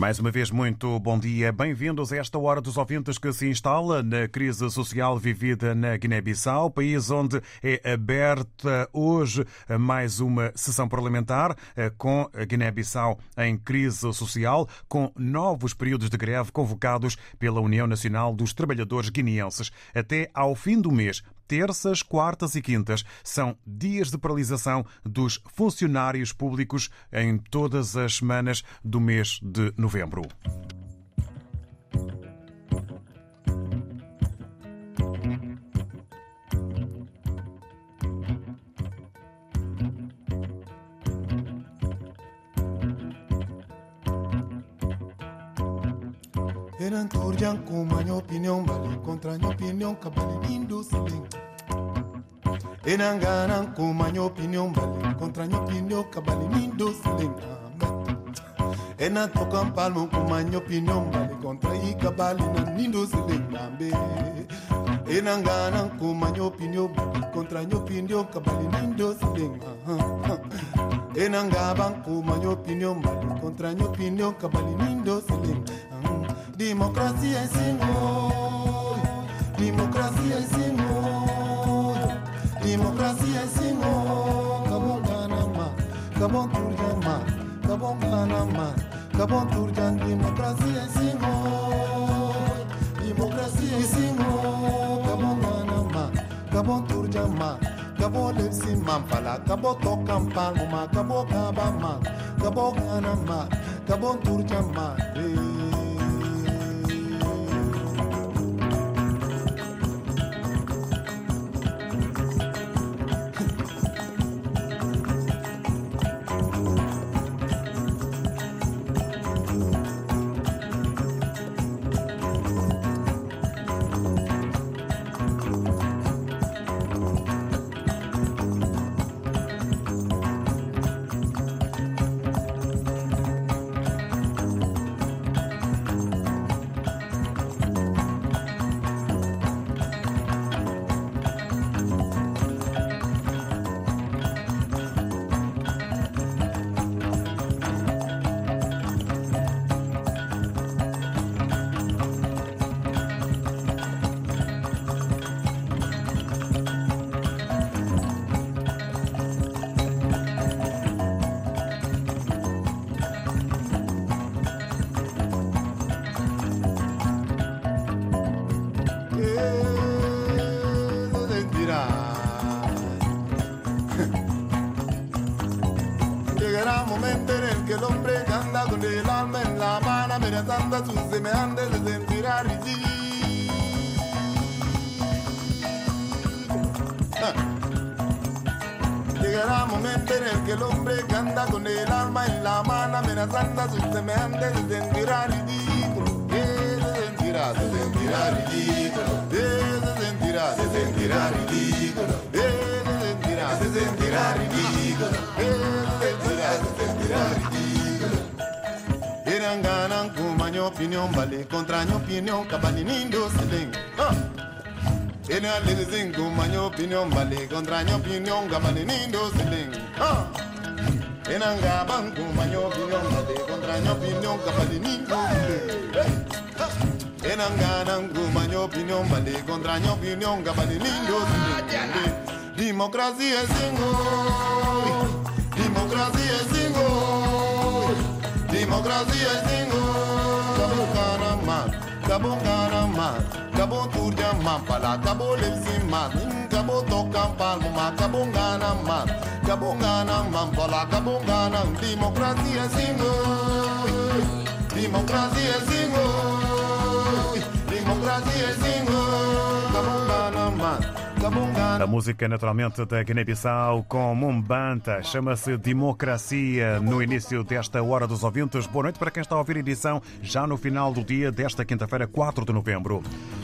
Mais uma vez, muito bom dia. Bem-vindos a esta hora dos ouvintes que se instala na crise social vivida na Guiné-Bissau, país onde é aberta hoje mais uma sessão parlamentar eh, com a Guiné-Bissau em crise social, com novos períodos de greve convocados pela União Nacional dos Trabalhadores Guineenses. Até ao fim do mês, terças, quartas e quintas são dias de paralisação dos funcionários públicos em todas as semanas do mês de novembro. Eran turjan kuma minha opinião vale contra minha opinião cabale lindo siling. Eran ganan kuma minha opinião vale contra minha opinião cabale lindo siling. Enan tocan palmo kuma minha opinião vale contra i cabale na lindo siling lambe. Enan ganan kuma minha opinião vale contra minha opinião cabale lindo siling. Enan gaban kuma minha opinião vale contra minha opinião cabale Demokrasia ezin hoi, demokrasia ezin hoi, demokrasia ezin hoi. Gabon kanama, gabon turjama, gabon kanama, gabon turjan demokrasia ezin hoi, demokrasia ezin hoi. Gabon kanama, gabon turjama, gabon lepsi mampala, gabon tokampa ngoma, gabon kabama, gabon kanama, gabon turjama. Hey. Amenazando a sus semejantes, se sentirá ridículo. Llegará un momento en el que el hombre que anda con el alma en la mano, amenazando a sus semejantes, se sentirá ridículo. Eh, Se sentirá, se sentirá ridículo. Eh, Se sentirá, se sentirá ridículo. Eh, Se sentirá, se sentirá ridículo. Eh, Se sentirá, se sentirá ridículo. Eran ganan minha opinião vale contra minha opinião cabali nindo siling. Ah. Ena lezing kuma minha opinião vale contra minha opinião cabali nindo siling. Ah. Ena gaban kuma minha opinião vale contra minha opinião cabali nindo siling. Ena ganan kuma minha opinião vale contra minha opinião cabali nindo siling. Democracia é Senhor, democracia é Senhor. Democracia é Senhor. Cabo Canama, Cabo Canama, Cabo Turjama, Pala, Cabo Lipsima, Cabo Tokam Palma, Cabo Ganama, Cabo Ganama, Pala, Cabo Ganam. Democracia é Senhor. Democracia é Senhor. siyesingo kabungana man kabungana A música, naturalmente, da Guiné-Bissau com Mumbanta. Chama-se Democracia no início desta Hora dos Ouvintes. Boa noite para quem está a ouvir a edição já no final do dia desta quinta-feira, 4 de novembro.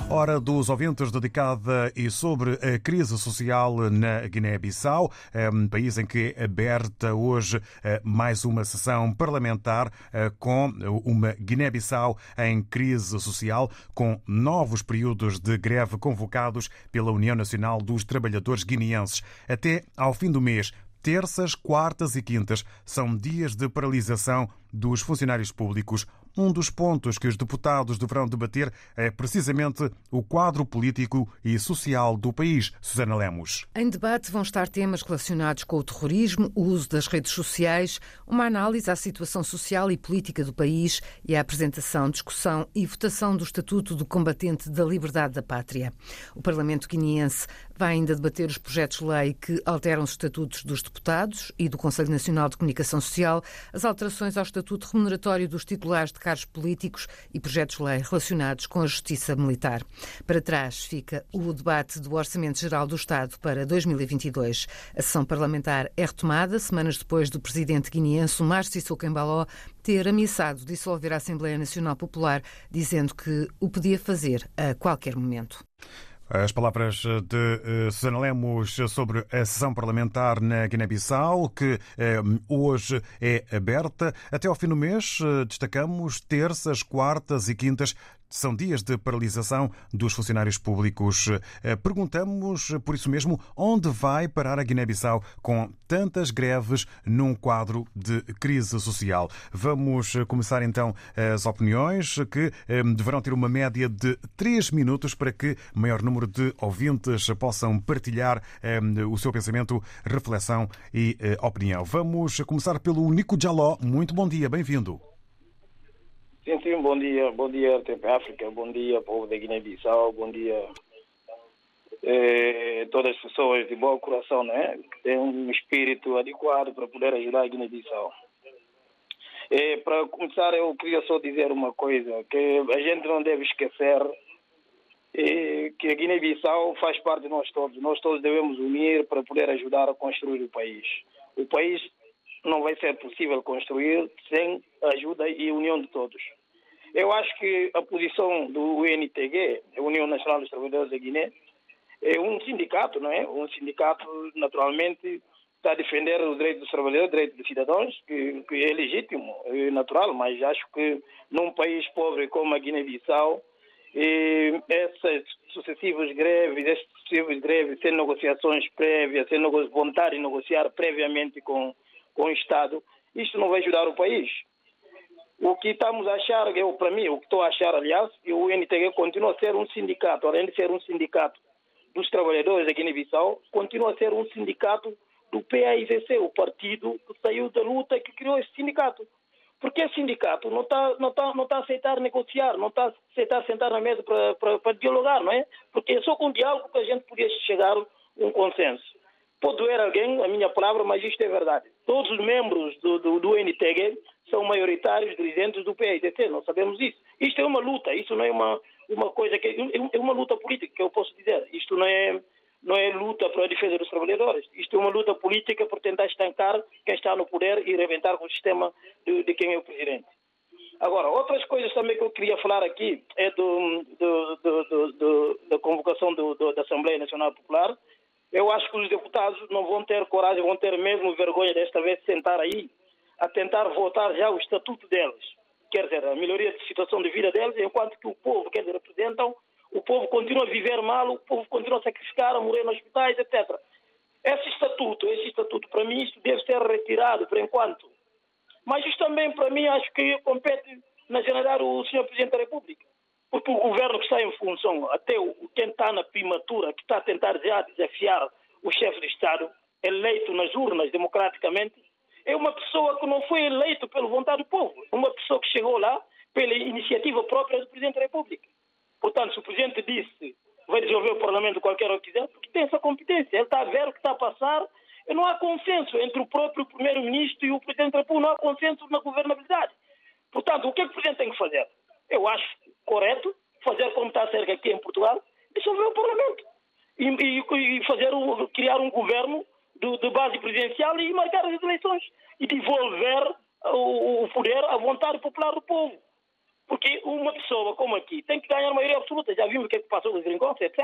Hora dos Ouvintes dedicada e sobre a crise social na Guiné-Bissau, um país em que é aberta hoje eh, mais uma sessão parlamentar eh, com uma Guiné-Bissau em crise social, com novos períodos de greve convocados pela União Nacional dos Trabalhadores Guineenses. Até ao fim do mês, terças, quartas e quintas são dias de paralisação dos funcionários públicos. Um dos pontos que os deputados deverão debater é precisamente o quadro político e social do país. Susana Lemos. Em debate vão estar temas relacionados com o terrorismo, o uso das redes sociais, uma análise à situação social e política do país e a apresentação, discussão e votação do Estatuto do Combatente da Liberdade da Pátria. O Parlamento guineense vai ainda debater os projetos de lei que alteram os estatutos dos deputados e do Conselho Nacional de Comunicação Social, as alterações ao Estatuto Remuneratório dos titulares de cargos políticos e projetos de lei relacionados com a justiça militar. Para trás fica o debate do Orçamento Geral do Estado para 2022. A sessão parlamentar é retomada semanas depois do presidente guineense Márcio Sissoko Embaló ter ameaçado dissolver a Assembleia Nacional Popular, dizendo que o podia fazer a qualquer momento. As palavras de eh, Susana Lemos sobre a sessão parlamentar na Guiné-Bissau, que eh, hoje é aberta. Até ao fim do mês, eh, destacamos terças, quartas e quintas. São dias de paralisação dos funcionários públicos. Perguntamos, por isso mesmo, onde vai parar a Guiné-Bissau com tantas greves num quadro de crise social. Vamos começar então as opiniões, que deverão ter uma média de três minutos para que maior número de ouvintes possam partilhar o seu pensamento, reflexão e opinião. Vamos começar pelo Nico Jaló. Muito bom dia, bem-vindo. Sim, sim, bom dia. Bom dia, Tempo África. Bom dia, povo da Guiné-Bissau. Bom dia, eh, todas as pessoas de bom coração, né? Que têm um espírito adequado para poder ajudar a Guiné-Bissau. Eh, para começar, eu queria só dizer uma coisa, que a gente não deve esquecer eh, que a Guiné-Bissau faz parte de nós todos. Nós todos devemos unir para poder ajudar a construir o país. O país não vai ser possível construir sem ajuda e união de todos. Eu acho que a posição do UNTG, a União Nacional dos Trabalhadores da Guiné, é um sindicato, não é? Um sindicato, naturalmente, está a defender os direitos dos trabalhadores, os direitos dos cidadãos, que, que é legítimo, é natural, mas acho que num país pobre como a Guiné-Bissau, essas sucessivas greves, essas sucessivas greves, sem negociações prévias, sem vontade de negociar previamente com, com o Estado, isto não vai ajudar o país. O que estamos a achar, eu, para mim, o que estou a achar, aliás, que o NTG continua a ser um sindicato, além de ser um sindicato dos trabalhadores da Guiné-Bissau, continua a ser um sindicato do PAIVC, o partido que saiu da luta e que criou esse sindicato. Porque esse sindicato não está não tá, não tá a aceitar negociar, não está a aceitar sentar na mesa para dialogar, não é? Porque é só com diálogo que a gente podia chegar a um consenso. Pode doer alguém a minha palavra, mas isto é verdade. Todos os membros do, do, do NTG são maioritários dirigentes do PIDC, nós sabemos isso. Isto é uma luta, isso não é uma, uma coisa que. É uma luta política, que eu posso dizer. Isto não é, não é luta para a defesa dos trabalhadores. Isto é uma luta política por tentar estancar quem está no poder e reventar com o sistema de, de quem é o presidente. Agora, outras coisas também que eu queria falar aqui é do, do, do, do da convocação da Assembleia Nacional Popular. Eu acho que os deputados não vão ter coragem, vão ter mesmo vergonha desta vez de sentar aí a tentar votar já o estatuto deles. Quer dizer, a melhoria de situação de vida deles, enquanto que o povo, quer dizer, representam, o povo continua a viver mal, o povo continua a sacrificar, a morrer nos hospitais, etc. Esse estatuto, esse estatuto, para mim, isto deve ser retirado por enquanto. Mas isto também, para mim, acho que compete na generar o Sr. Presidente da República. Porque o governo que está em função, até o, quem está na primatura, que está a tentar já desafiar o chefe de Estado, eleito nas urnas democraticamente, é uma pessoa que não foi eleito pela vontade do povo, uma pessoa que chegou lá pela iniciativa própria do Presidente da República. Portanto, se o Presidente disse vai dissolver o Parlamento qualquer hora que quiser, porque tem essa competência, ele está a ver o que está a passar, e não há consenso entre o próprio Primeiro-Ministro e o Presidente da República, não há consenso na governabilidade. Portanto, o que, é que o Presidente tem que fazer? Eu acho correto fazer como está a ser aqui em Portugal, dissolver o Parlamento e, e, e fazer um, criar um governo do, de base presidencial e marcar as eleições e devolver o, o poder à vontade popular do povo. Porque uma pessoa como aqui tem que ganhar maioria absoluta. Já vimos o que, é que passou com os gringos, etc.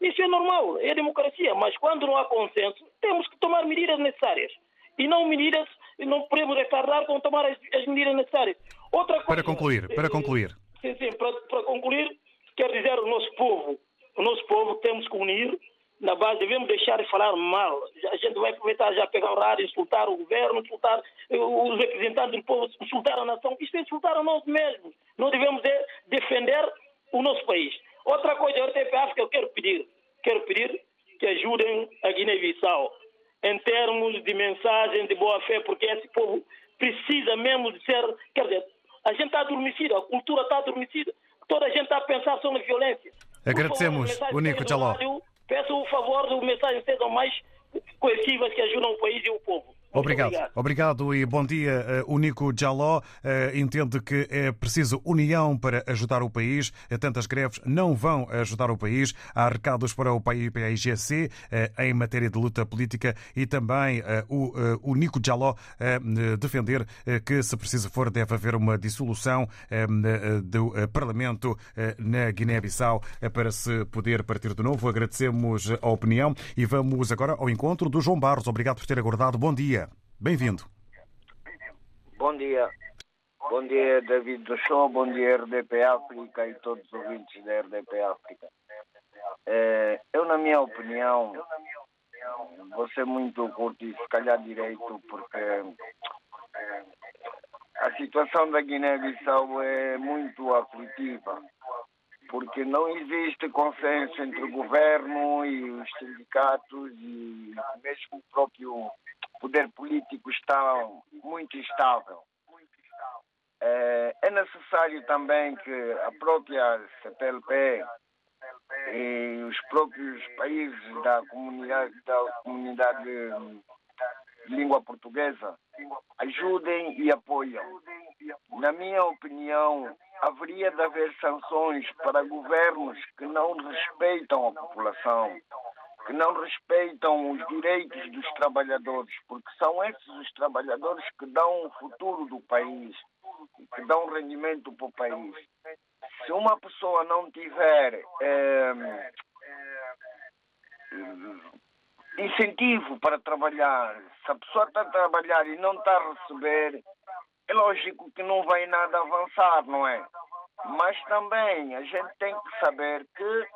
Isso é normal, é democracia. Mas quando não há consenso, temos que tomar medidas necessárias. E não medidas, não podemos retardar com tomar as, as medidas necessárias. Outra coisa, para concluir, para concluir. Sim, sim, para, para concluir, quero dizer ao nosso povo, o nosso povo temos que unir na base, devemos deixar de falar mal. A gente vai aproveitar já pegar o rádio, insultar o governo, insultar os representantes do povo, insultar a nação. Isto é insultar a nós mesmos. Não devemos de defender o nosso país. Outra coisa, a RTP África, eu quero pedir, quero pedir que ajudem a Guiné-Bissau em termos de mensagem de boa-fé, porque esse povo precisa mesmo de ser, quer dizer, a gente está adormecida, a cultura está adormecida, toda a gente está a pensar só na violência. Agradecemos, o Nico Tchaló. Peço o favor do mensagem sejam mais coesivas que ajudam o país e o povo. Obrigado. obrigado. Obrigado. e bom dia. Eh, o Nico Jaló eh, entende que é preciso união para ajudar o país. Eh, tantas greves não vão ajudar o país. Há recados para o PAIGC em matéria de luta política e também o, Nico Jaló defender que, se preciso for, deve haver uma dissolução do Parlamento na Guiné-Bissau para se poder partir de novo. Agradecemos a opinião e vamos agora ao encontro do João Barros. Obrigado por ter aguardado. Bom dia. Bem-vindo. Bom dia. Bom dia, David do Show. Bom dia, RDP África e todos os ouvintes da RDP África. É, eu, na minha opinião, vou ser muito curto e se calhar direito, porque a situação da Guiné-Bissau é muito aflitiva porque não existe consenso entre o governo e os sindicatos e mesmo o próprio poder político está muito instável. É, é necessário também que a própria CPLP e os próprios países da comunidade, da comunidade de língua portuguesa ajudem e apoiem. Na minha opinião, haveria de haver sanções para governos que não respeitam a população, que não respeitam os direitos dos trabalhadores, porque são esses os trabalhadores que dão o futuro do país, que dão rendimento para o país. Se uma pessoa não tiver é, incentivo para trabalhar, se a pessoa está a trabalhar e não está a receber, é lógico que não vai nada avançar, não é? Mas também a gente tem que saber que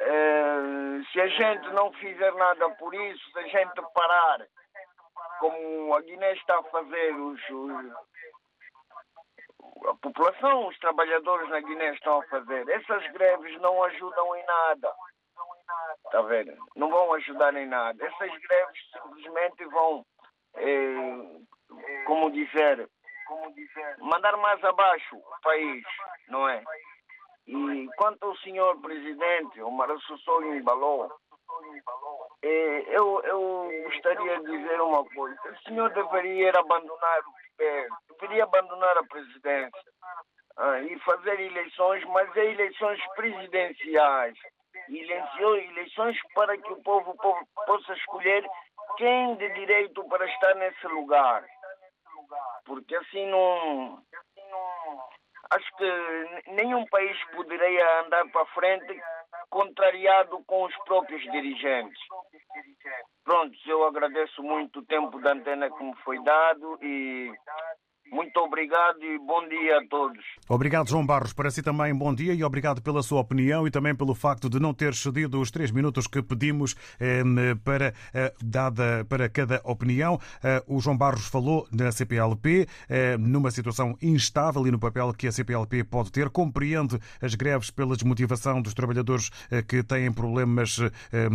eh, se a gente não fizer nada por isso, se a gente parar, como a Guiné está a fazer, os, os, a população, os trabalhadores na Guiné estão a fazer, essas greves não ajudam em nada. Está vendo? Não vão ajudar em nada. Essas greves simplesmente vão, eh, como dizer, mandar mais abaixo o país, não é? E quanto ao senhor presidente, o Marassou embalou, é, eu, eu gostaria de dizer uma coisa. O senhor deveria abandonar o governo, deveria abandonar a presidência ah, e fazer eleições, mas é eleições presidenciais. Eleições para que o povo, povo possa escolher quem de direito para estar nesse lugar. Porque assim não acho que nenhum país poderia andar para frente contrariado com os próprios dirigentes. Pronto, eu agradeço muito o tempo da antena que me foi dado e muito obrigado e bom dia a todos. Obrigado, João Barros. Para si também, bom dia e obrigado pela sua opinião e também pelo facto de não ter cedido os três minutos que pedimos eh, para, eh, dada para cada opinião. Eh, o João Barros falou na CPLP, eh, numa situação instável e no papel que a CPLP pode ter. Compreende as greves pela desmotivação dos trabalhadores eh, que têm problemas eh,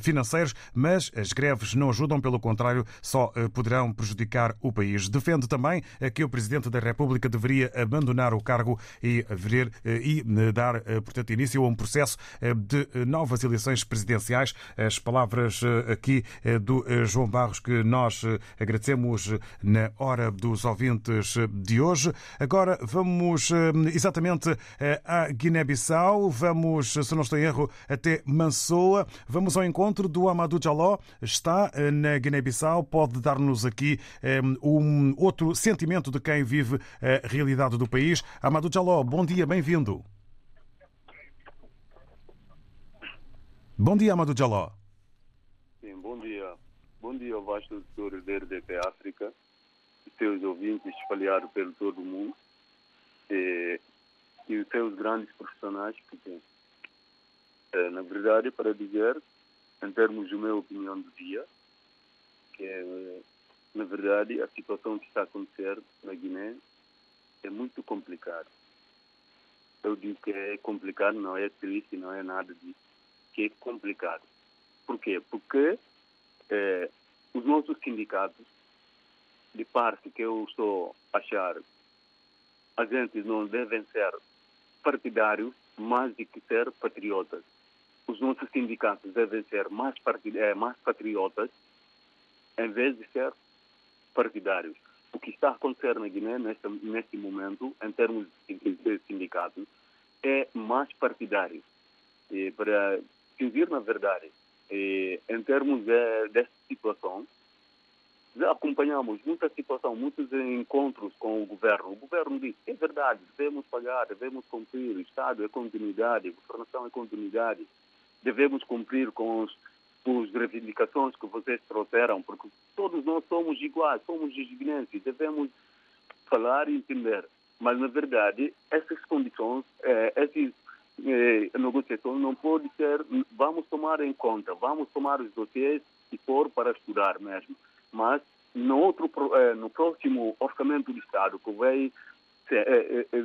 financeiros, mas as greves não ajudam, pelo contrário, só poderão prejudicar o país. Defende também que o Presidente da República deveria abandonar o cargo e, ver, e dar, portanto, início a um processo de novas eleições presidenciais. As palavras aqui do João Barros que nós agradecemos na hora dos ouvintes de hoje. Agora vamos exatamente à Guiné-Bissau, vamos, se não estou em erro, até Mansoa. Vamos ao encontro do Amadou Jaló, está na Guiné-Bissau, pode dar-nos aqui um outro sentimento de quem vive a realidade do país. Amadou Jaló, bom dia, bem-vindo. Bom dia, Amadou Jaló. Sim, bom dia. Bom dia ao vasto auditório da África seus ouvintes espalhados pelo todo o mundo e, e os seus grandes profissionais que têm. É, na verdade, para dizer, em termos da minha opinião do dia, que é, na verdade, a situação que está a acontecer na Guiné é muito complicada. Eu digo que é complicado, não é triste, não é nada disso, que é complicado. Por quê? Porque é, os nossos sindicatos, de parte que eu estou a achar, a gente não devem ser partidários mais do que ser patriotas. Os nossos sindicatos devem ser mais, partid é, mais patriotas em vez de ser partidários. O que está a acontecer na Guiné neste, neste momento, em termos de sindicatos, é mais partidário. E para dizer na verdade, e, em termos de, desta situação, já acompanhamos muita situação, muitos encontros com o governo. O governo diz, é verdade, devemos pagar, devemos cumprir, o Estado é continuidade, a governação é continuidade, devemos cumprir com os, as reivindicações que vocês trouxeram, porque todos nós somos iguais, somos guinenses, devemos falar e entender. Mas, na verdade, essas condições, eh, essas eh, negociações não podem ser, vamos tomar em conta, vamos tomar os dossiês e pôr para estudar mesmo. Mas, no, outro, eh, no próximo orçamento do Estado, que vai ser, eh, eh,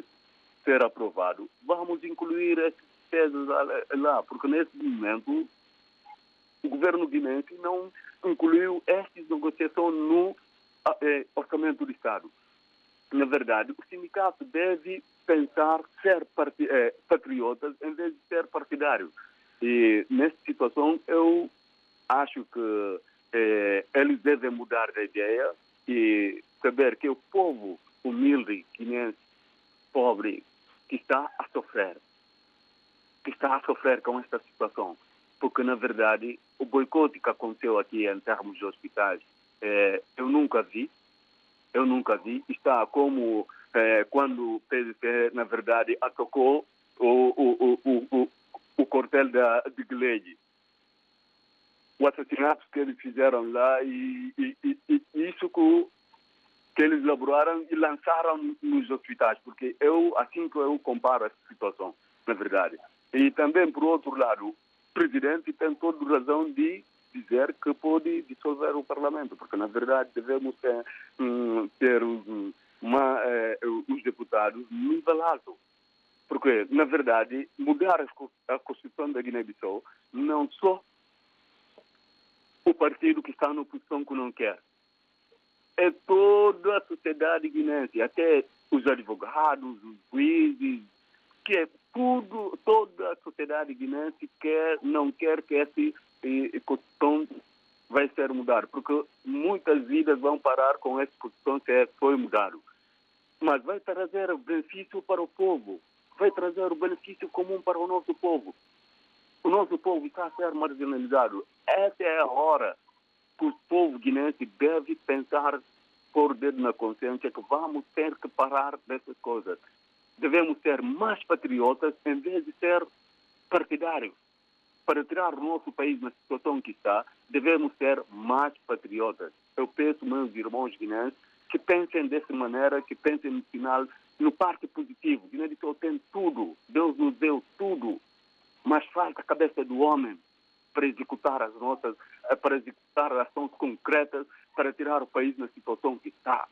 ser aprovado, vamos incluir essas despesas lá, porque nesse momento o governo guinense não incluiu estas negociações no eh, orçamento do Estado. Na verdade, o sindicato deve pensar ser eh, patriotas em vez de ser partidário. E nessa situação eu acho que eh, eles devem mudar de ideia e saber que o povo humilde, guinense, pobre, que está a sofrer, que está a sofrer com esta situação. Porque, na verdade, o boicote que aconteceu aqui em termos de hospitais, eh, eu nunca vi, eu nunca vi. Está como eh, quando o PDC, na verdade, atacou o, o, o, o, o quartel da, de Glede. O assassinato que eles fizeram lá e, e, e, e isso que, que eles elaboraram e lançaram nos hospitais, porque eu, assim que eu comparo essa situação, na verdade. E também, por outro lado, presidente tem toda razão de dizer que pode dissolver o parlamento, porque na verdade devemos ter, um, ter um, uma, eh, os deputados nível alto. Porque, na verdade, mudar a Constituição da Guiné-Bissau não só o partido que está na oposição que não quer. É toda a sociedade guinense, até os advogados, os juízes, que tudo, toda a sociedade guinense quer, não quer que essa Constituição vai ser mudada, porque muitas vidas vão parar com essa Constituição que foi mudado. Mas vai trazer benefício para o povo, vai trazer o benefício comum para o nosso povo. O nosso povo está a ser marginalizado. Essa é a hora que o povo guinense deve pensar, pôr o dedo na consciência, que vamos ter que parar dessas coisas devemos ser mais patriotas em vez de ser partidários. Para tirar o nosso país na situação que está, devemos ser mais patriotas. Eu peço, meus irmãos guineenses, que pensem dessa maneira, que pensem no final, no parte positivo. Guiné-Bissau tem tudo, Deus nos deu tudo, mas falta a cabeça do homem para executar as nossas, para executar ações concretas, para tirar o país na situação que está.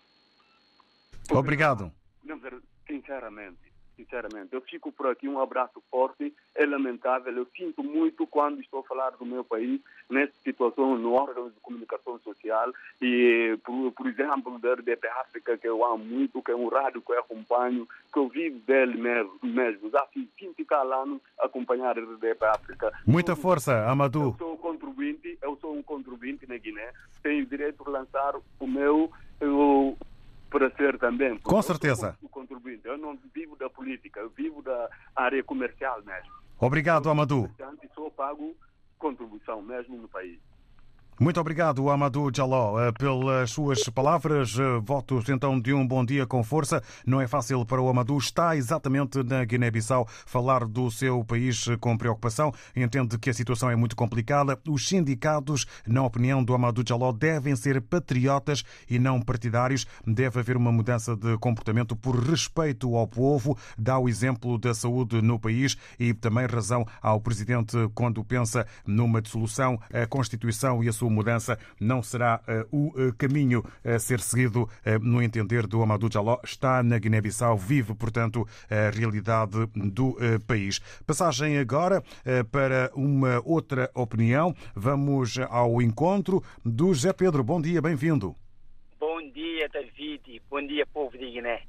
Obrigado. Sinceramente, sinceramente. Eu fico por aqui, um abraço forte, é lamentável, eu sinto muito quando estou a falar do meu país, nessa situação no órgão de comunicação social e, por, por exemplo, da RDP África, que eu amo muito, que é um rádio que eu acompanho, que eu vivo dele mesmo, mesmo. já fiz 20 anos acompanhar a RDP África. Muita força, Amadou. Eu sou um contribuinte, eu sou um contribuinte na Guiné, tenho o direito de lançar o meu... Eu, para ser também. Com certeza. Eu, contribuinte. eu não vivo da política, eu vivo da área comercial mesmo. Obrigado, Amadou. Pago contribuição mesmo no país. Muito obrigado, Amadou Jaló, eh, pelas suas palavras. Eh, votos então de um bom dia com força. Não é fácil para o Amadou. Está exatamente na Guiné-Bissau falar do seu país com preocupação. Entende que a situação é muito complicada. Os sindicatos, na opinião do Amadou Jaló, devem ser patriotas e não partidários. Deve haver uma mudança de comportamento por respeito ao povo. Dá o exemplo da saúde no país e também razão ao presidente quando pensa numa dissolução. A Constituição e a sua mudança não será uh, o uh, caminho a ser seguido, uh, no entender do Amadou Jaló. Está na Guiné-Bissau, vive, portanto, a realidade do país. Passagem agora para uma outra opinião. Vamos ao encontro do José Pedro. Bom dia, bem-vindo. Bom dia, David. Bom dia, povo de Guiné.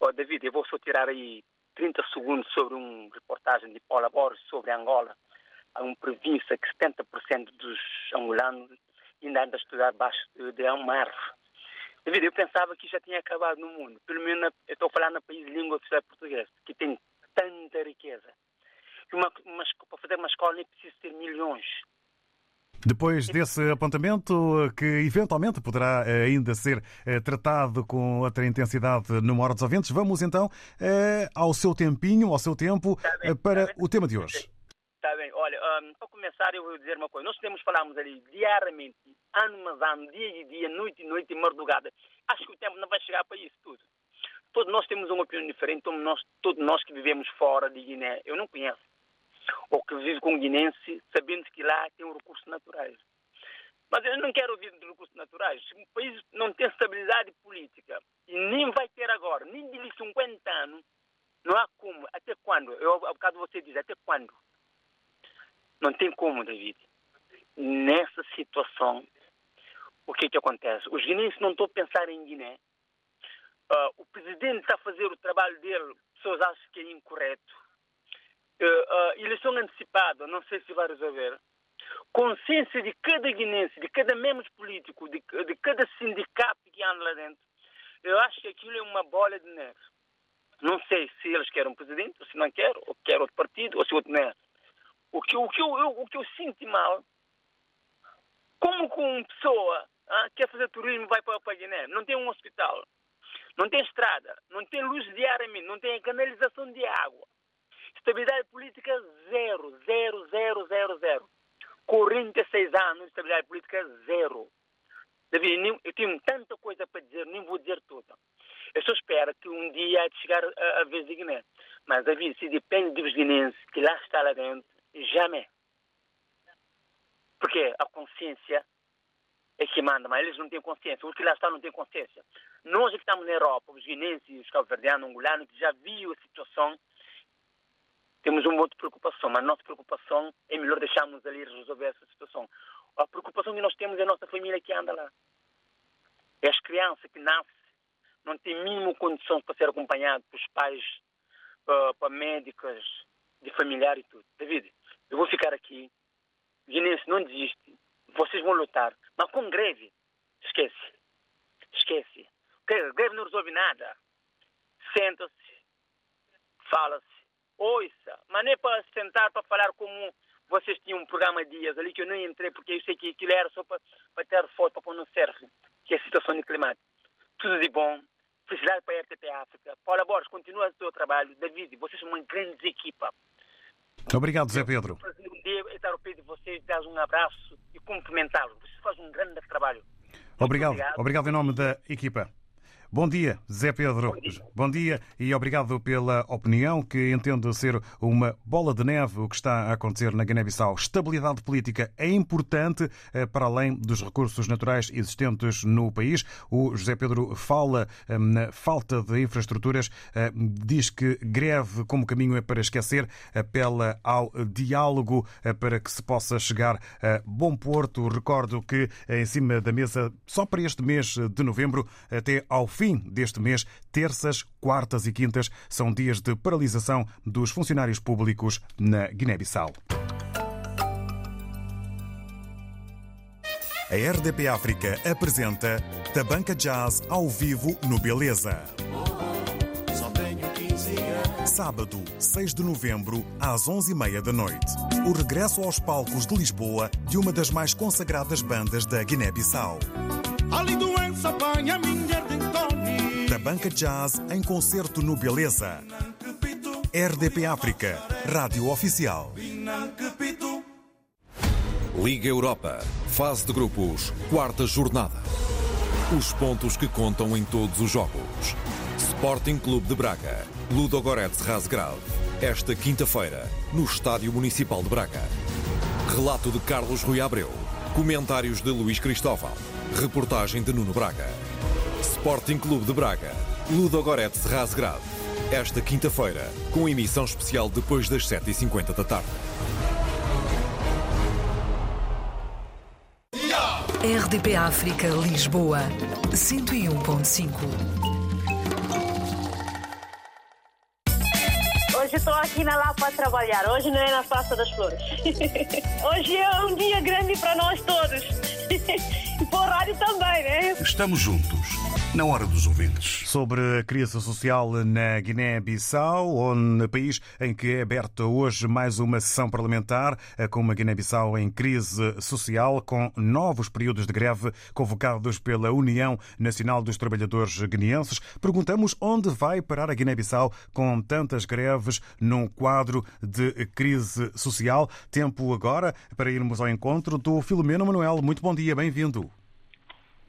Oh, David, eu vou só tirar aí 30 segundos sobre uma reportagem de Paula Borges sobre Angola há uma província que 70% dos angolanos ainda andam a estudar abaixo de uma árvore. Devido, eu pensava que já tinha acabado no mundo. Pelo menos eu estou falando no país de língua oficial portuguesa, que tem tanta riqueza. Uma, uma, para fazer uma escola nem precisa ter milhões. Depois desse apontamento, que eventualmente poderá eh, ainda ser eh, tratado com outra intensidade numa hora dos ouvintes, vamos então eh, ao seu tempinho, ao seu tempo, para o tema de hoje. Um, para começar eu vou dizer uma coisa. Nós temos falamos ali diariamente, ano mas ano, dia e dia, noite e noite madrugada. Acho que o tempo não vai chegar para isso tudo. Todos nós temos uma opinião diferente, todos nós, todos nós que vivemos fora de Guiné, eu não conheço. Ou que vive com guinense, sabendo que lá tem recursos naturais. Mas eu não quero ouvir de recursos naturais. O país não tem estabilidade política e nem vai ter agora, nem de 50 anos, não há como. Até quando? Eu, ao bocado você diz, até quando? Não tem como, David. Nessa situação, o que, que acontece? Os guineenses não estão a pensar em Guiné. Uh, o presidente está a fazer o trabalho dele, pessoas acham que é incorreto. Uh, uh, eleição antecipada, não sei se vai resolver. Consciência de cada guinense, de cada membro político, de, de cada sindicato que anda lá dentro. Eu acho que aquilo é uma bola de neve. Não sei se eles querem um presidente, ou se não querem, ou querem outro partido, ou se outro não. O que, o que, eu, eu, o que eu sinto mal, como que uma pessoa ah, quer fazer turismo vai para, a Guiné, não tem um hospital, não tem estrada, não tem luz diariamente, não tem canalização de água. Estabilidade política zero, zero, zero, zero, zero. 46 anos de estabilidade política zero. David, eu tenho tanta coisa para dizer, nem vou dizer toda. Eu só espero que um dia chegar a, a vez de Guiné. Mas, David, se depende dos guinenses que lá está lá dentro, Jamais. Porque a consciência é que manda, mas eles não têm consciência. Os que lá estão não têm consciência. Nós que estamos na Europa, os guinenses, os cabo-verdianos, angolanos, que já viram a situação, temos uma outra preocupação, mas a nossa preocupação é melhor deixarmos ali resolver essa situação. A preocupação que nós temos é a nossa família que anda lá. É as crianças que nascem, não têm mínimo condição para ser acompanhadas pelos pais, para, para médicas, de familiar e tudo. David, eu vou ficar aqui. Guinense, não desiste. Vocês vão lutar. Mas com greve, esquece. Esquece. Greve não resolve nada. Senta-se, fala-se, ouça. Mas nem para sentar para falar como vocês tinham um programa dias ali que eu não entrei porque eu sei que aquilo era só para, para ter foto, para pôr no que é a situação de climático. Tudo de bom. Felicidade para a RTP África. Paula Borges, continua o seu trabalho. David, vocês são uma grande equipa. Obrigado, Zé Pedro. Um dia estar ao pé de vocês, dar um abraço e cumprimentá-los. Vocês fazem um grande trabalho. Obrigado. obrigado. Obrigado em nome da equipa. Bom dia, Zé Pedro. Bom dia. Bom dia. e obrigado pela opinião que entendo ser uma bola de neve o que está a acontecer na Guiné-Bissau. Estabilidade política é importante eh, para além dos recursos naturais existentes no país. O José Pedro fala eh, na falta de infraestruturas, eh, diz que greve como caminho é para esquecer, apela ao diálogo para que se possa chegar a bom porto. Recordo que em cima da mesa, só para este mês de novembro, até ao fim deste mês, terças, quartas e quintas são dias de paralisação dos funcionários públicos na Guiné-Bissau. A RDP África apresenta Tabanca Jazz ao vivo no Beleza. Sábado, 6 de novembro, às 11h30 da noite. O regresso aos palcos de Lisboa de uma das mais consagradas bandas da Guiné-Bissau. Da Banca Jazz em concerto no Beleza. RDP África, rádio oficial. Liga Europa, fase de grupos, quarta jornada. Os pontos que contam em todos os jogos. Sporting Clube de Braga, Ludogorets Razgrad. Esta quinta-feira, no Estádio Municipal de Braga. Relato de Carlos Rui Abreu. Comentários de Luís Cristóvão. Reportagem de Nuno Braga. Sporting Clube de Braga, Ludogorets Razgrad. Esta quinta-feira, com emissão especial depois das 7h50 da tarde. RDP África, Lisboa, 101.5. Hoje estou aqui na Lapa a trabalhar, hoje não é na Praça das Flores. Hoje é um dia grande para nós todos. E para o rádio também, né? Estamos juntos na hora dos ouvintes. Sobre a crise social na Guiné-Bissau, no país em que é aberta hoje mais uma sessão parlamentar, com uma Guiné-Bissau em crise social, com novos períodos de greve convocados pela União Nacional dos Trabalhadores Guineenses, perguntamos onde vai parar a Guiné-Bissau com tantas greves num quadro de crise social. Tempo agora para irmos ao encontro do Filomeno Manuel. Muito bom dia, bem-vindo.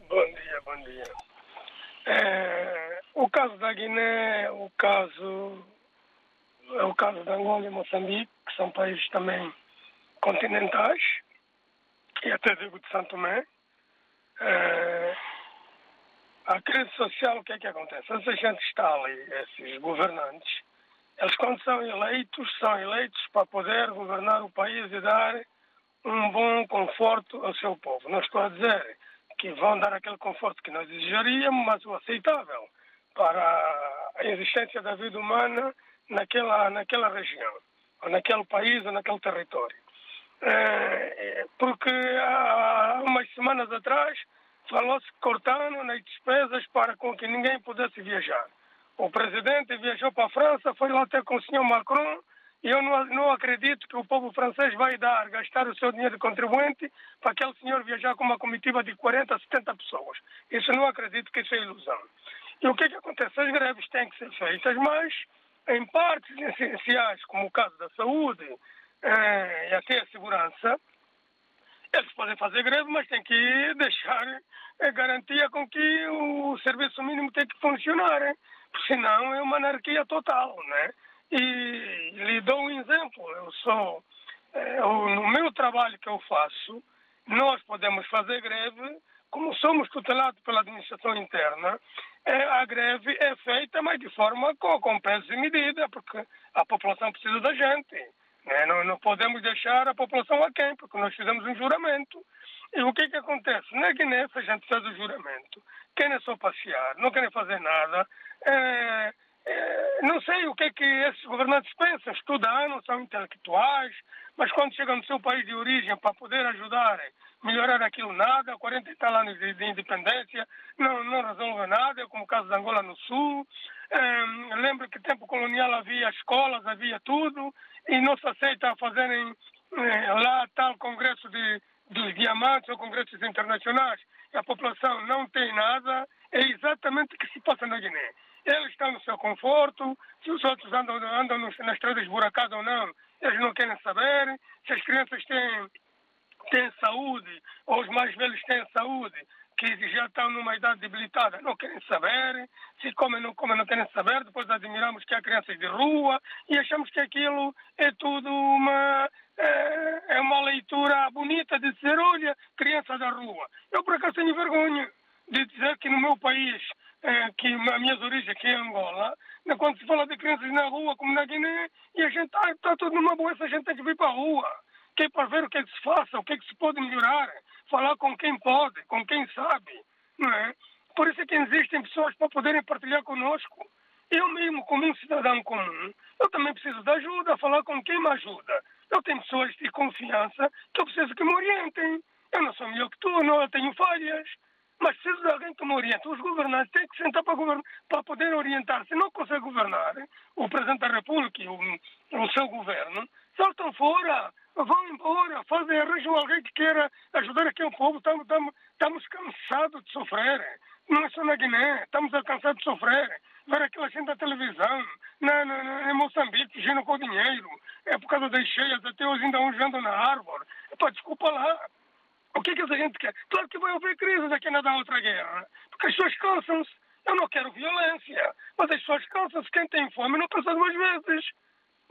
Bom dia, bom dia. É, o caso da Guiné, o caso é o caso da Angola e Moçambique, que são países também continentais, e até digo de Santo Tomé. É, a crise social, o que é que acontece? Essa gente está ali, esses governantes, eles quando são eleitos, são eleitos para poder governar o país e dar um bom conforto ao seu povo. Não estou a dizer que vão dar aquele conforto que nós desejaríamos, mas o aceitável para a existência da vida humana naquela, naquela região, ou naquele país, ou naquele território. É, porque há umas semanas atrás falou-se cortando nas despesas para com que ninguém pudesse viajar. O presidente viajou para a França, foi lá até com o senhor Macron eu não, não acredito que o povo francês vai dar, gastar o seu dinheiro de contribuinte para aquele senhor viajar com uma comitiva de 40, 70 pessoas. Isso não acredito que isso é ilusão. E o que é que acontece? As greves têm que ser feitas, mas em partes essenciais, como o caso da saúde eh, e até a segurança, eles podem fazer greve, mas têm que deixar a garantia com que o serviço mínimo tem que funcionar, hein? senão é uma anarquia total, né? E lhe dou um exemplo. Eu sou, eu, no meu trabalho que eu faço, nós podemos fazer greve, como somos tutelados pela administração interna, é, a greve é feita, mas de forma com, com peso e medida, porque a população precisa da gente. Né? Não, não podemos deixar a população a quem, porque nós fizemos um juramento. E o que que acontece? Na Guiné, a gente fez o juramento, querem só passear, não querem fazer nada. É, é, não sei o que é que esses governantes pensam, estudam, são intelectuais, mas quando chegam no seu país de origem para poder ajudar melhorar aquilo, nada, 40 e tal anos de, de independência, não, não resolve nada, como o caso da Angola no Sul. É, lembro que tempo colonial havia escolas, havia tudo, e não se aceita fazerem é, lá tal congresso de, dos diamantes ou congressos internacionais, a população não tem nada, é exatamente o que se passa na Guiné. Eles estão no seu conforto, se os outros andam, andam na estrada esburacada ou não, eles não querem saber. Se as crianças têm, têm saúde, ou os mais velhos têm saúde, que já estão numa idade debilitada, não querem saber, se comem, não comem, não querem saber, depois admiramos que há crianças de rua e achamos que aquilo é tudo uma, é, é uma leitura bonita de dizer, olha, criança da rua. Eu por acaso tenho vergonha de dizer que no meu país, é, que a minha origem aqui é Angola, né, quando se fala de crianças na rua, como na Guiné, e a gente está tá tudo numa boa, a gente tem que vir para a rua, que é para ver o que, é que se faça, o que, é que se pode melhorar falar com quem pode, com quem sabe, não é? Por isso é que existem pessoas para poderem partilhar conosco. Eu mesmo, como um cidadão comum, eu também preciso de ajuda, falar com quem me ajuda. Eu tenho pessoas de confiança que eu preciso que me orientem. Eu não sou melhor que tu, não, eu tenho falhas. Mas preciso de alguém que me oriente. Os governantes têm que sentar para, govern... para poder orientar. Se não consegue governar, o Presidente da República o, o seu governo, saltam fora vão embora, fazem, arranjam alguém que queira ajudar aqui o povo. Estamos, estamos, estamos cansados de sofrer. Não é só na Guiné, estamos cansados de sofrer. Ver aquela gente da televisão, na, na, na, em Moçambique, fugindo com dinheiro. É por causa das cheias, até hoje ainda uns andam na árvore. Epá, desculpa lá. O que é que essa gente quer? Claro que vai haver crises aqui na outra guerra. Porque as pessoas cansam-se. Eu não quero violência. Mas as pessoas cansam-se. Quem tem fome não pensa duas vezes.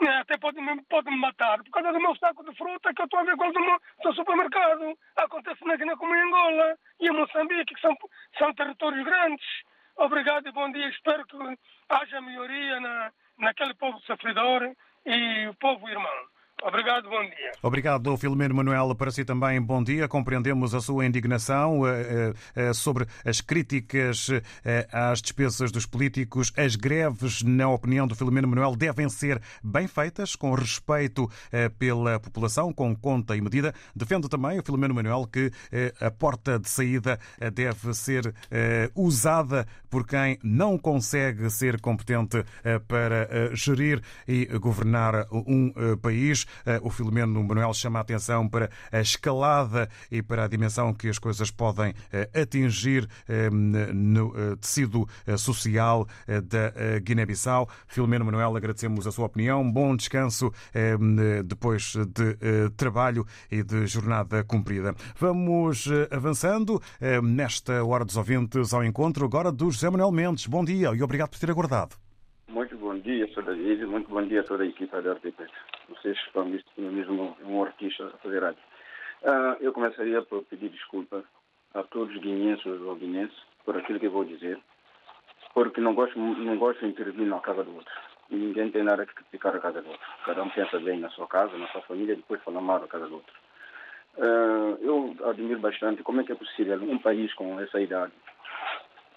Né, até pode, pode me matar por causa do meu saco de fruta que eu estou a ver com no, no supermercado. Acontece na Guiné como em Angola e em Moçambique, que são, são territórios grandes. Obrigado e bom dia. Espero que haja melhoria na, naquele povo sofredor e o povo irmão. Obrigado, bom dia. Obrigado, Filomeno Manuel, para si também bom dia. Compreendemos a sua indignação uh, uh, sobre as críticas às despesas dos políticos. As greves, na opinião do Filomeno Manuel, devem ser bem feitas, com respeito pela população, com conta e medida. Defende também o Filomeno Manuel que a porta de saída deve ser usada por quem não consegue ser competente para gerir e governar um país. Eh, o Filomeno Manuel chama a atenção para a escalada e para a dimensão que as coisas podem eh, atingir eh, no tecido social da Guiné-Bissau. Filomeno Manuel, agradecemos a sua opinião. Bom descanso depois de trabalho e de jornada cumprida. Vamos avançando nesta hora dos ouvintes ao encontro agora do José Manuel Mendes. Bom dia e obrigado por ter aguardado. Muito bom dia, Sr. David. Muito bom dia a toda a equipa da RTP vocês estão mesmo um artista a fazer rádio. Uh, eu começaria por pedir desculpa a todos os guineenses ou guineenses por aquilo que vou dizer, porque não gosto, não gosto de intervir na casa do outro. E ninguém tem nada que criticar a casa do outro. Cada um pensa bem na sua casa, na sua família, depois fala mal da casa do outro. Uh, eu admiro bastante como é que é possível um país com essa idade,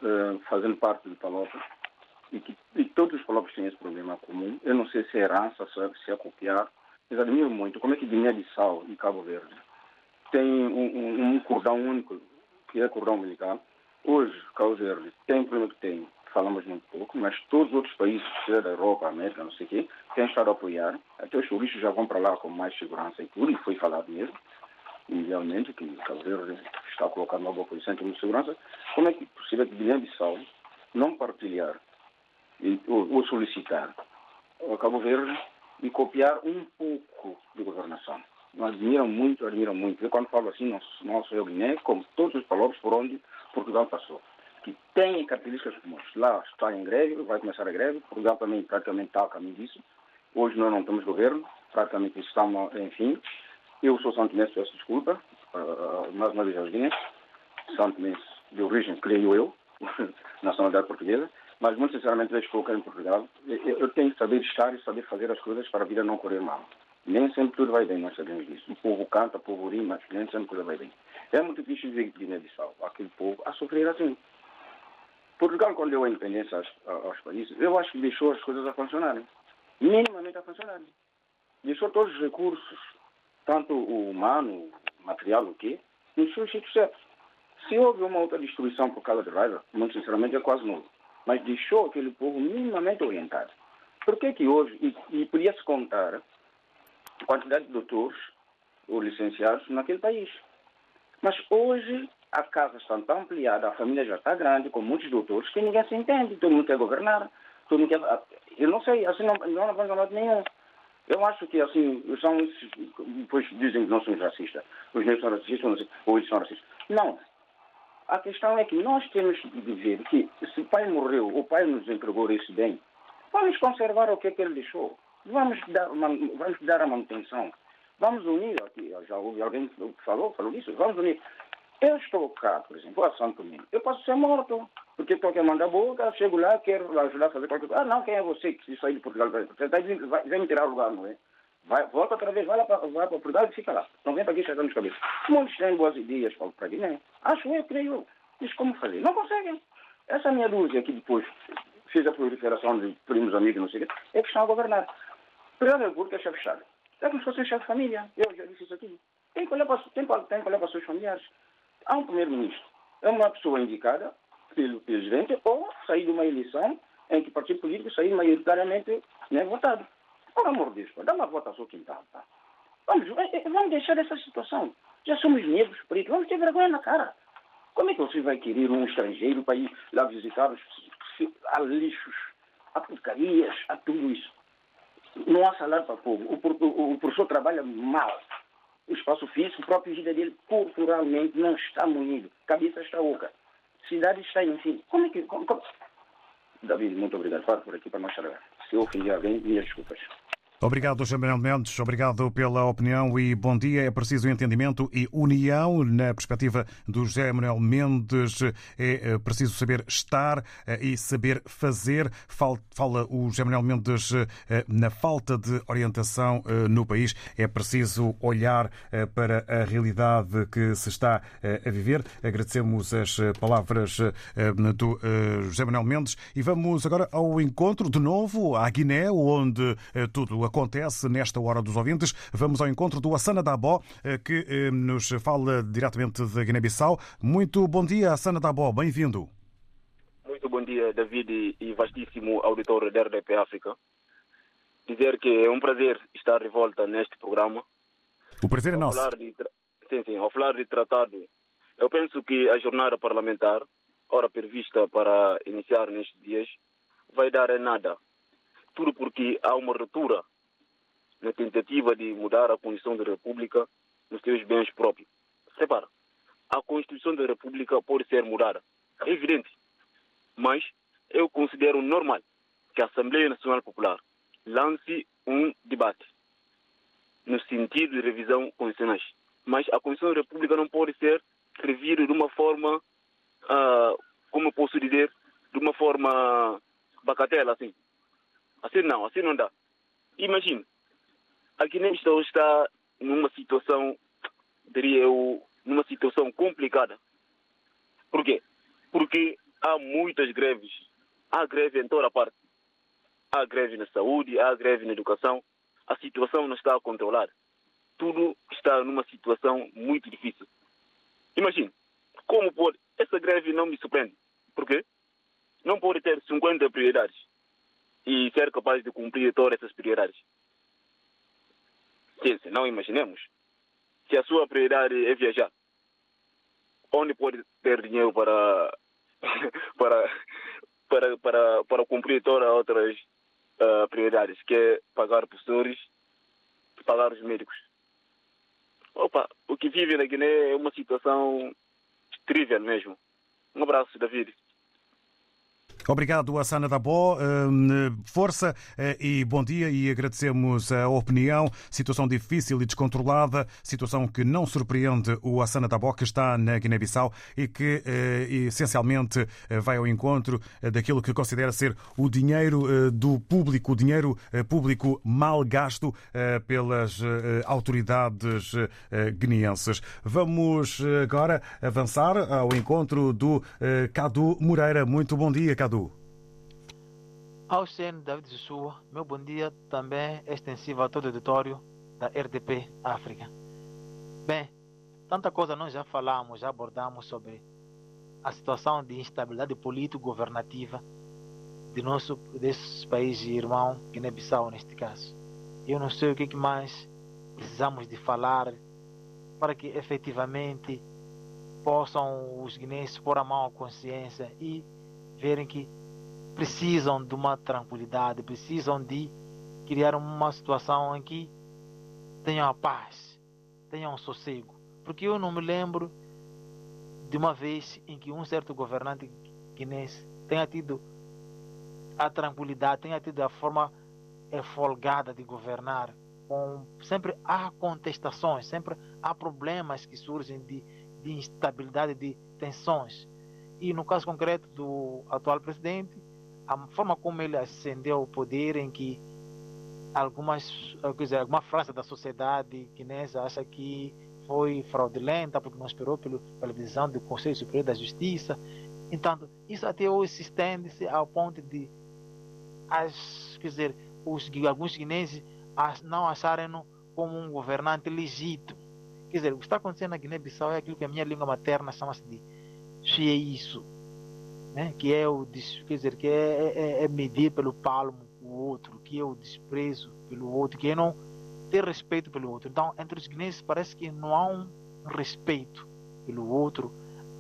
uh, fazendo parte do Palopa, e que e todos os povos têm esse problema comum. Eu não sei se é herança, se é copiar, mas admiro muito como é que Guiné-Bissau e Cabo Verde tem um, um, um, cordão único, que é cordão militar. Hoje, Cabo Verde tem o problema que tem, falamos muito pouco, mas todos os outros países, seja da Europa, América, não sei o quê, têm estado a apoiar. Até os turistas já vão para lá com mais segurança e tudo, e foi falado mesmo, mundialmente, que Cabo Verde está colocando uma boa posição em termos de segurança. Como é que é possível que Guiné-Bissau não partilhar ou solicitar ao Cabo Verde e copiar um pouco de governação. Admiram muito, admiram muito. Eu quando falo assim, não, não sou eu Guiné, como todos os palavras por onde Portugal passou. Que têm características comuns. Lá está em greve, vai começar a greve. Portugal também praticamente está a caminho disso. Hoje nós não temos governo, praticamente estamos, enfim. Eu sou Santo Mense, peço desculpa, uh, mais uma vez aos Guiné. Santo Mense de origem, creio eu, nacionalidade portuguesa mas muito sinceramente vejo pouco em Portugal. Eu tenho que saber estar e saber fazer as coisas para a vida não correr mal. Nem sempre tudo vai bem, nós sabemos disso. O povo canta, o povo ri, mas nem sempre tudo vai bem. É muito difícil ver Guiné-Bissau, aquele povo, a sofrer assim. Portugal, quando deu a independência aos, aos, países, eu acho que deixou as coisas a funcionarem. Minimamente a funcionarem. Deixou todos os recursos, tanto o humano, material, o quê, nos seus sítios certos. Se houve uma outra destruição por causa de raiva, muito sinceramente é quase nulo mas deixou aquele povo minimamente orientado. Por que que hoje, e, e podia-se contar a quantidade de doutores ou licenciados naquele país. Mas hoje a casa está tão ampliada, a família já está grande, com muitos doutores, que ninguém se entende, todo mundo quer governar, todo mundo quer... Eu não sei, assim não, não avança nenhum. Eu acho que, assim, são depois dizem que não somos racistas, os negros são racistas, ou eles são racistas. Não. A questão é que nós temos de ver que se o pai morreu, o pai nos entregou esse bem, vamos conservar o que, é que ele deixou. Vamos dar, vamos dar a manutenção. Vamos unir, aqui, já houve alguém que falou, falou isso, vamos unir. Eu estou cá, por exemplo, a Santo Domingo. Eu posso ser morto, porque estou aqui mandar boca, chego lá, quero ajudar a fazer qualquer coisa. Ah, não, quem é você que se sair de Portugal? Você está vai me tirar o lugar, não é? Vai, volta outra vez, vai lá para Portugal e fica lá. Não vem para aqui chegar nos cabelos. Muitos têm boas ideias para Guiné. Acho eu, creio eu. Mas como fazer? Não conseguem. Essa minha dúvida aqui depois fez a proliferação de primos amigos, não sei o quê, é que estão a governar. O Presidente da República é chefe de Estado. É como se fosse chefe de família. Eu já disse isso aqui. Tem que olhar para, tem, tem que olhar para os seus familiares. Há um primeiro-ministro. É uma pessoa indicada pelo presidente ou sair de uma eleição em que o partido político sair maioritariamente né, votado. Por amor de Deus, dá uma volta seu quintal. Tá? Vamos, vamos deixar essa situação. Já somos negros, pretos, vamos ter vergonha na cara. Como é que você vai querer um estrangeiro para ir lá visitar os, há lixos, há porcarias, há tudo isso? Não há salário para o povo. O, o, o professor trabalha mal. O espaço físico, a própria vida dele, culturalmente, não está munido. Cabeça está oca. Cidade está em si. Como é que. Como, como... David, muito obrigado. Falo por aqui para mostrar. Se eu ofendi alguém, minhas desculpas. Obrigado, Samuel Mendes. Obrigado pela opinião e bom dia. É preciso entendimento e união. Na perspectiva do José Manuel Mendes, é preciso saber estar eh, e saber fazer. Fala o José Manuel Mendes eh, na falta de orientação eh, no país. É preciso olhar para a realidade que se está a viver. Agradecemos as palavras do José Manuel Mendes e vamos agora ao encontro de novo à Guiné, onde tudo acontece nesta hora dos ouvintes. Vamos ao encontro do Assana Dabó, eh, que eh, nos fala diretamente de Guiné-Bissau. Muito bom dia, Assana Dabó, bem-vindo. Muito bom dia, David e vastíssimo auditor da RDP África. Dizer que é um prazer estar de volta neste programa. O prazer é nosso. De, sim, sim, ao falar de tratado, eu penso que a jornada parlamentar, hora prevista para iniciar nestes dias, vai dar em nada. Tudo porque há uma ruptura na tentativa de mudar a Constituição da República nos seus bens próprios. Repara, a Constituição da República pode ser mudada, é evidente, mas eu considero normal que a Assembleia Nacional Popular lance um debate no sentido de revisão constitucional. Mas a Constituição da República não pode ser revista de uma forma, uh, como posso dizer, de uma forma bacatela, assim. Assim não, assim não dá. Imagine, a Guiné-Bissau está numa situação, diria eu, numa situação complicada. Por quê? Porque há muitas greves. Há greve em toda a parte. Há greve na saúde, há greve na educação. A situação não está a controlar. Tudo está numa situação muito difícil. Imagine, como pode. Essa greve não me surpreende. Por quê? Não pode ter 50 prioridades e ser capaz de cumprir todas essas prioridades. Pense, não imaginemos. Se a sua prioridade é viajar, onde pode ter dinheiro para, para, para, para, para cumprir todas as outras uh, prioridades, que é pagar professores, pagar os médicos? Opa, o que vive na Guiné é uma situação terrível mesmo. Um abraço, David. Obrigado, Assana Dabó. Hum, força eh, e bom dia e agradecemos a opinião. Situação difícil e descontrolada, situação que não surpreende o Assana Dabó, que está na Guiné-Bissau e que eh, essencialmente eh, vai ao encontro daquilo que considera ser o dinheiro do público, o dinheiro público mal gasto pelas autoridades guineenses. Vamos agora avançar ao encontro do Cadu Moreira. Muito bom dia, Cadu. Ao CN David Jussua, meu bom dia também é extensivo a todo o auditório da RDP África. Bem, tanta coisa nós já falamos, já abordamos sobre a situação de instabilidade político-governativa de nosso desse país irmão, Guiné-Bissau neste caso. Eu não sei o que mais precisamos de falar para que efetivamente possam os guineenses pôr a mão à consciência e verem que precisam de uma tranquilidade, precisam de criar uma situação em que tenham a paz, tenham sossego. Porque eu não me lembro de uma vez em que um certo governante guinense tenha tido a tranquilidade, tenha tido a forma folgada de governar, com, sempre há contestações, sempre há problemas que surgem de, de instabilidade, de tensões. E no caso concreto do atual presidente, a forma como ele ascendeu ao poder, em que algumas, quer dizer, alguma frase da sociedade guinense acha que foi fraudulenta porque não esperou pelo, pela decisão do Conselho Superior da Justiça. Então, isso até hoje se estende-se ao ponto de as, quer dizer, os, alguns guinenses não acharem-no como um governante legítimo. Quer dizer, o que está acontecendo na Guiné-Bissau é aquilo que a minha língua materna chama-se de isso, né? que é o quer dizer, que é, é, é medir pelo palmo o outro, que é o desprezo pelo outro, que é não ter respeito pelo outro. Então, entre os guineenses parece que não há um respeito pelo outro,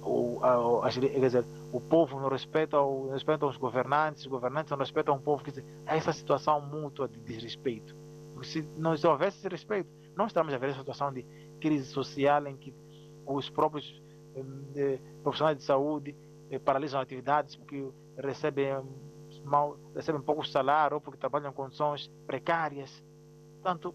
ou, ou, quer dizer, o povo não respeita, respeita os governantes, os governantes não respeitam o povo. Quer dizer, há essa situação mútua de desrespeito. Porque se não houvesse esse respeito, não estamos a ver essa situação de crise social em que os próprios eh, profissionais de saúde eh, paralisam atividades porque recebem mal, recebem pouco salário ou porque trabalham em condições precárias. Portanto,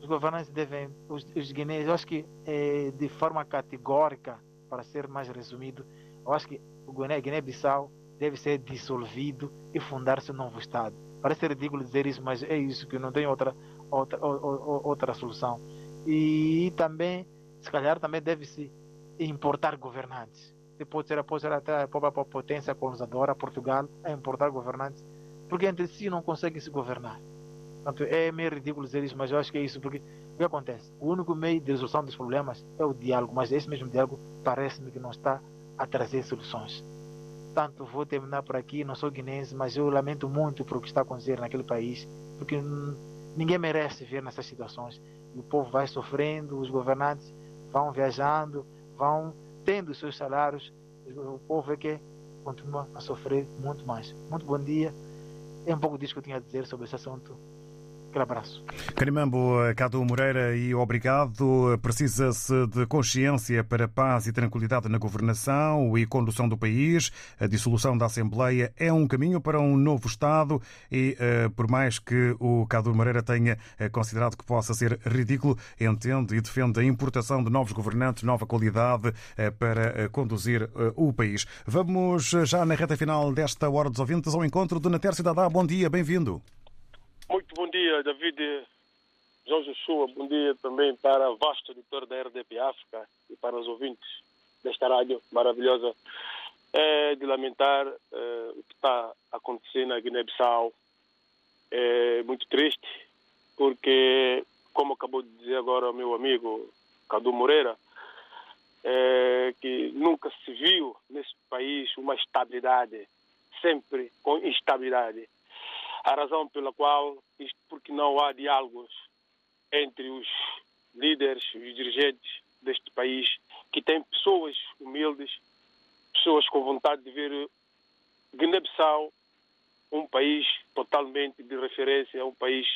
os governantes devem, os, os guineenses, eu acho que eh, de forma categórica, para ser mais resumido, eu acho que o Guiné-Bissau deve ser dissolvido e fundar-se um novo Estado. Parece ridículo dizer isso, mas é isso que não tem outra, outra, outra solução. E também, se calhar, também deve-se importar governantes. Pode ser, pode ser até a própria potência colonizadora, Portugal, a importar governantes, porque entre si não conseguem se governar. Portanto, é meio ridículo dizer isso, mas eu acho que é isso, porque o que acontece? O único meio de resolução dos problemas é o diálogo, mas esse mesmo diálogo parece-me que não está a trazer soluções. Portanto, vou terminar por aqui. Não sou guinense, mas eu lamento muito por o que está acontecendo naquele país, porque ninguém merece ver nessas situações. O povo vai sofrendo, os governantes vão viajando, vão tendo seus salários, o povo é que continua a sofrer muito mais. Muito bom dia. É um pouco disso que eu tinha a dizer sobre esse assunto. Aquele abraço. Carimambo Cadu Moreira e obrigado. Precisa-se de consciência para paz e tranquilidade na governação e condução do país. A dissolução da Assembleia é um caminho para um novo Estado e, eh, por mais que o Cadu Moreira tenha eh, considerado que possa ser ridículo, entende e defende a importação de novos governantes, nova qualidade eh, para conduzir o país. Vamos já na reta final desta Hora dos Ouvintes ao encontro de Nater Cidadá. Bom dia, bem-vindo. Muito bom dia, David João Joshua. Bom dia também para o vasto editor da RDP África e para os ouvintes desta rádio maravilhosa. É de lamentar é, o que está acontecendo na Guiné-Bissau. É muito triste, porque, como acabou de dizer agora o meu amigo Cadu Moreira, é, que nunca se viu nesse país uma estabilidade, sempre com instabilidade. A razão pela qual, isto porque não há diálogos entre os líderes, os dirigentes deste país, que têm pessoas humildes, pessoas com vontade de ver Guiné-Bissau um país totalmente de referência, um país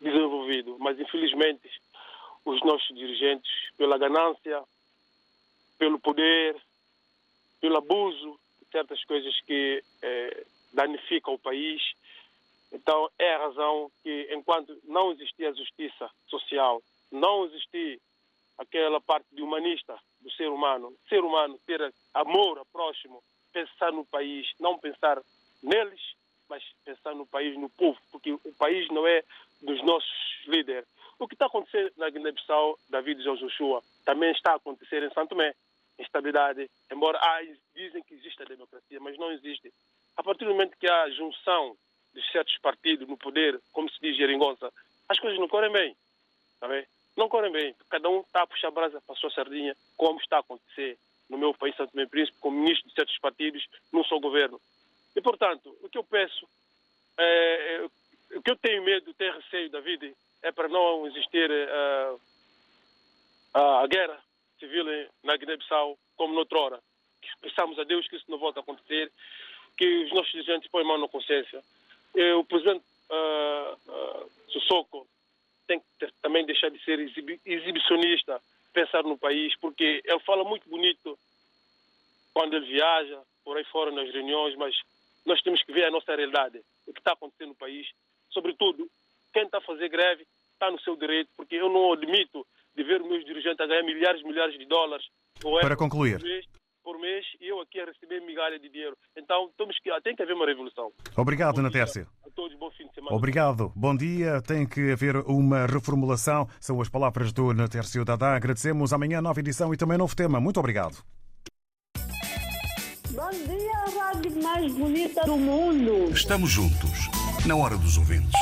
desenvolvido. Mas, infelizmente, os nossos dirigentes, pela ganância, pelo poder, pelo abuso de certas coisas que eh, danificam o país, então, é a razão que, enquanto não existir a justiça social, não existir aquela parte de humanista do ser humano, ser humano ter amor ao próximo, pensar no país, não pensar neles, mas pensar no país, no povo, porque o país não é dos nossos líderes. O que está acontecendo na Guiné-Bissau, David João Joshua, também está a acontecer em Santo Tomé. Instabilidade, embora ah, dizem que existe a democracia, mas não existe. A partir do momento que há junção de certos partidos no poder, como se diz Geringonça, as coisas não correm bem. Tá bem? Não correm bem. Cada um está a puxar a brasa para a sua sardinha, como está a acontecer no meu país, Santo Tomé Príncipe, como ministro de certos partidos, no seu governo. E, portanto, o que eu peço, é, é, o que eu tenho medo, tenho receio da vida, é para não existir uh, a guerra civil na Guiné-Bissau como noutrora. Pensamos a Deus que isso não volta a acontecer, que os nossos dirigentes põem mão na consciência eh, o presidente Sissoko tem que ter, também deixar de ser exibi exibicionista, pensar no país, porque ele fala muito bonito quando ele viaja, por aí fora nas reuniões, mas nós temos que ver a nossa realidade, o que está acontecendo no país. Sobretudo, quem está a fazer greve está no seu direito, porque eu não admito de ver os meus dirigentes a ganhar milhares e milhares de dólares Para concluir. mês, por mês e eu aqui a receber migalha de dinheiro. Então temos que, tem que haver uma revolução. Obrigado, Natércio. A todos, bom fim de semana. Obrigado. Bom dia. Tem que haver uma reformulação. São as palavras do Natércio Dadá. Agradecemos amanhã nova edição e também novo tema. Muito obrigado. Bom dia, a rádio mais bonita do mundo. Estamos juntos, na hora dos ouvintes.